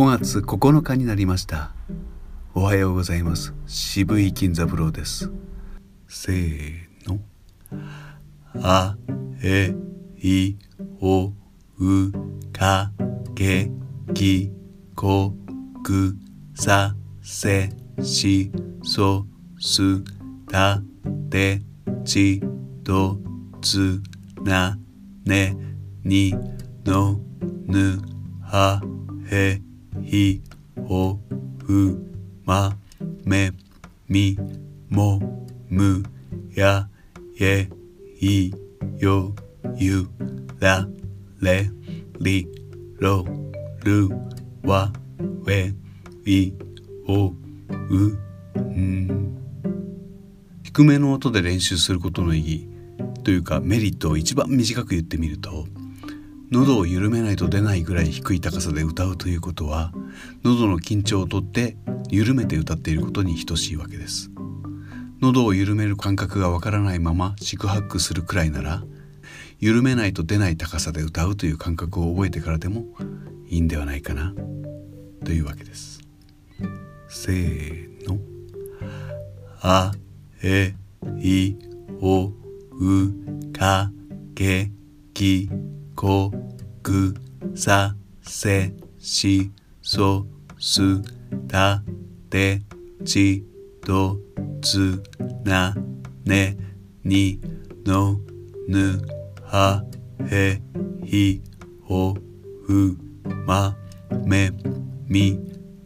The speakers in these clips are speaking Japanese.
5月9日になりました。おはようございます。渋井金三郎です。せーの。あえいおうかけきこくさせしそすたてちどつなねにのぬはへひほふまめみもむやえいよゆられりろるわえいおうん低めの音で練習することの意義というかメリットを一番短く言ってみると喉を緩めないと出ないぐらい低い高さで歌うということは喉の緊張をとって緩めて歌っていることに等しいわけです。喉を緩める感覚がわからないまま四苦八苦するくらいなら緩めないと出ない高さで歌うという感覚を覚えてからでもいいんではないかなというわけです。せーの。あえいおうかけき。こくさせしそすたてちどつなねにのぬはへひほふまめみ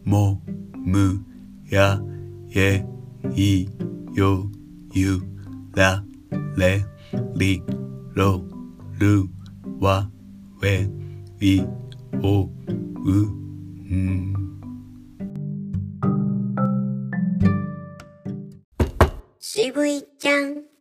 もむやえいよゆられりろ。るわえいおうん。渋いちゃん。